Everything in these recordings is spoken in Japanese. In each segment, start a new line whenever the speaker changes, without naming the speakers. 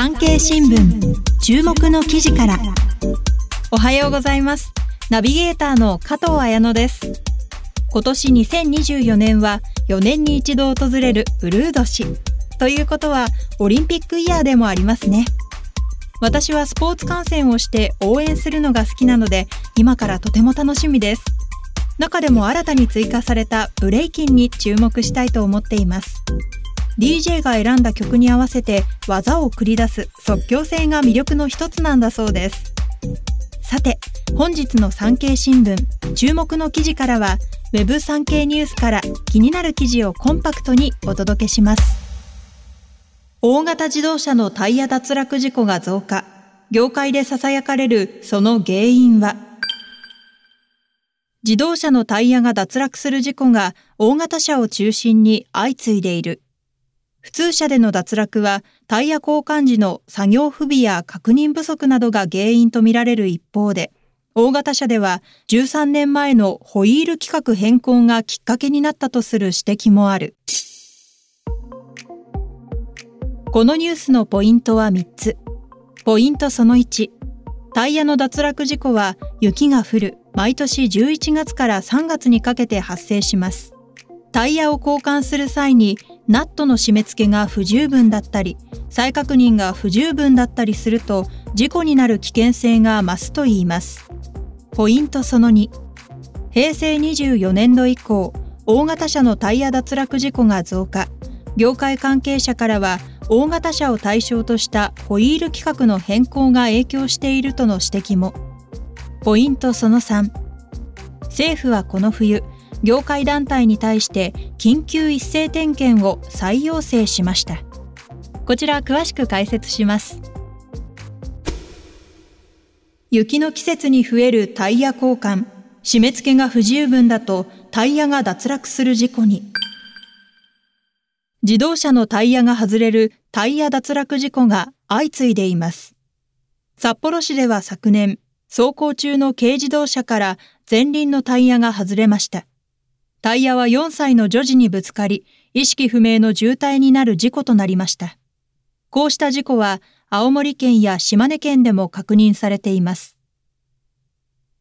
産経新聞注目の記事から。おはようございます。ナビゲーターの加藤彩乃です。今年2024年は4年に一度訪れるブルー年。ということはオリンピックイヤーでもありますね。私はスポーツ観戦をして応援するのが好きなので今からとても楽しみです。中でも新たに追加されたブレイキンに注目したいと思っています。DJ が選んだ曲に合わせて技を繰り出す即興性が魅力の一つなんだそうです。さて本日の産経新聞注目の記事からは Web 産経ニュースから気になる記事をコンパクトにお届けします。大型自動車のタイヤ脱落事故が増加。業界で囁かれるその原因は？自動車のタイヤが脱落する事故が大型車を中心に相次いでいる。普通車での脱落はタイヤ交換時の作業不備や確認不足などが原因とみられる一方で、大型車では13年前のホイール規格変更がきっかけになったとする指摘もある。このニュースのポイントは3つ。ポイントその1。タイヤの脱落事故は雪が降る毎年11月から3月にかけて発生します。タイヤを交換する際にナットの締め付けが不十分だったり再確認が不十分だったりすると事故になる危険性が増すといいます。ポイントその2平成24年度以降大型車のタイヤ脱落事故が増加。業界関係者からは大型車を対象としたホイール規格の変更が影響しているとの指摘も。ポイントその3政府はこの冬業界団体に対して緊急一斉点検を再要請しました。こちら詳しく解説します。雪の季節に増えるタイヤ交換。締め付けが不十分だとタイヤが脱落する事故に。自動車のタイヤが外れるタイヤ脱落事故が相次いでいます。札幌市では昨年走行中の軽自動車から前輪のタイヤが外れました。タイヤは4歳の女児にぶつかり、意識不明の重体になる事故となりました。こうした事故は、青森県や島根県でも確認されています。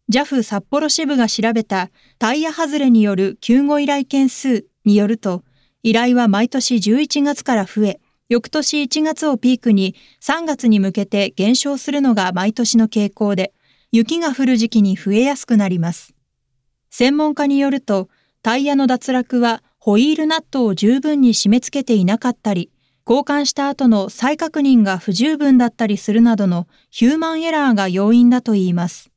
JAF 札幌支部が調べたタイヤ外れによる救護依頼件数によると、依頼は毎年11月から増え、翌年1月をピークに3月に向けて減少するのが毎年の傾向で、雪が降る時期に増えやすくなります。専門家によると、タイヤの脱落はホイールナットを十分に締め付けていなかったり、交換した後の再確認が不十分だったりするなどのヒューマンエラーが要因だといいます。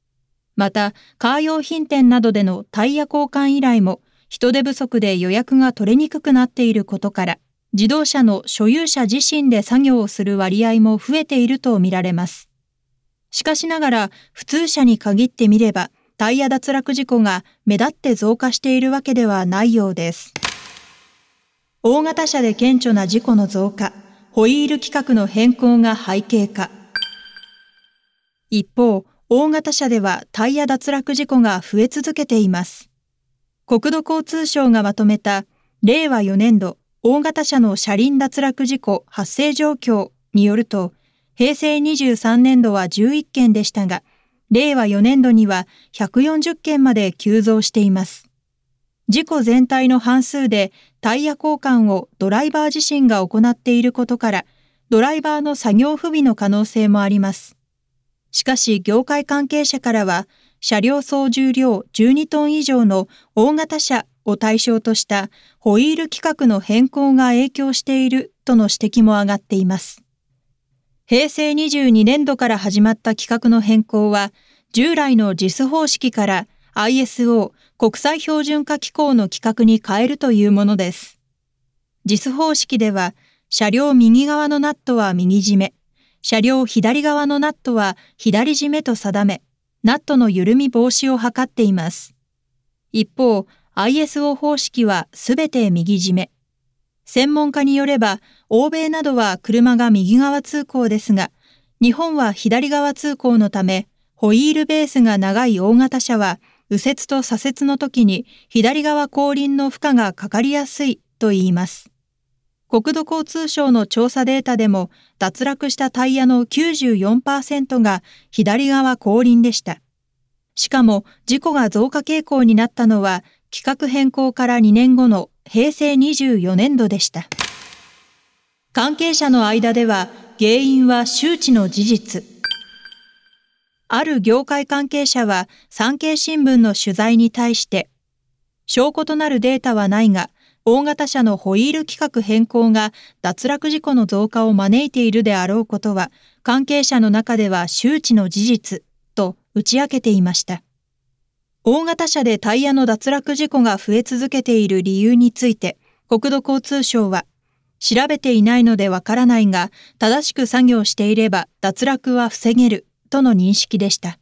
また、カー用品店などでのタイヤ交換依頼も人手不足で予約が取れにくくなっていることから、自動車の所有者自身で作業をする割合も増えているとみられます。しかしながら、普通車に限ってみれば、タイヤ脱落事故が目立って増加しているわけではないようです。大型車で顕著な事故の増加、ホイール規格の変更が背景化。一方、大型車ではタイヤ脱落事故が増え続けています。国土交通省がまとめた令和4年度大型車の車輪脱落事故発生状況によると、平成23年度は11件でしたが、令和4年度には140件まで急増しています。事故全体の半数でタイヤ交換をドライバー自身が行っていることから、ドライバーの作業不備の可能性もあります。しかし業界関係者からは、車両総重量12トン以上の大型車を対象としたホイール規格の変更が影響しているとの指摘も上がっています。平成22年度から始まった規格の変更は、従来の JIS 方式から ISO 国際標準化機構の規格に変えるというものです。JIS 方式では、車両右側のナットは右締め、車両左側のナットは左締めと定め、ナットの緩み防止を図っています。一方、ISO 方式はすべて右締め。専門家によれば、欧米などは車が右側通行ですが、日本は左側通行のため、ホイールベースが長い大型車は、右折と左折の時に左側後輪の負荷がかかりやすいと言います。国土交通省の調査データでも脱落したタイヤの94%が左側後輪でした。しかも事故が増加傾向になったのは規格変更から2年後の平成24年度でした。関係者の間では原因は周知の事実。ある業界関係者は産経新聞の取材に対して、証拠となるデータはないが、大型車のホイール規格変更が脱落事故の増加を招いているであろうことは、関係者の中では周知の事実と打ち明けていました。大型車でタイヤの脱落事故が増え続けている理由について、国土交通省は、調べていないのでわからないが、正しく作業していれば脱落は防げるとの認識でした。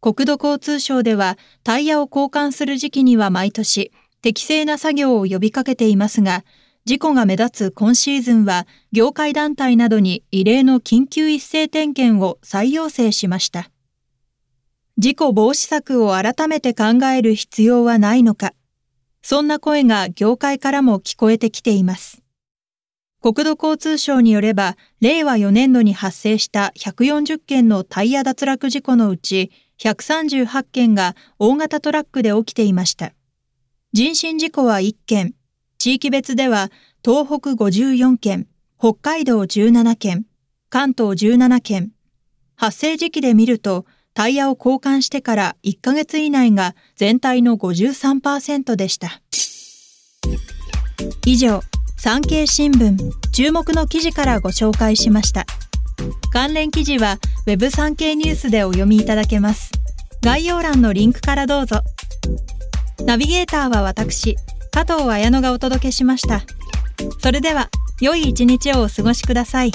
国土交通省ではタイヤを交換する時期には毎年適正な作業を呼びかけていますが、事故が目立つ今シーズンは業界団体などに異例の緊急一斉点検を再要請しました。事故防止策を改めて考える必要はないのか。そんな声が業界からも聞こえてきています。国土交通省によれば、令和4年度に発生した140件のタイヤ脱落事故のうち、138件が大型トラックで起きていました。人身事故は1件、地域別では東北54件、北海道17件、関東17件。発生時期で見ると、タイヤを交換してから1ヶ月以内が全体の53%でした。以上、産経新聞注目の記事からご紹介しました。関連記事は Web 産経ニュースでお読みいただけます。概要欄のリンクからどうぞ。ナビゲーターは私、加藤綾乃がお届けしました。それでは、良い一日をお過ごしください。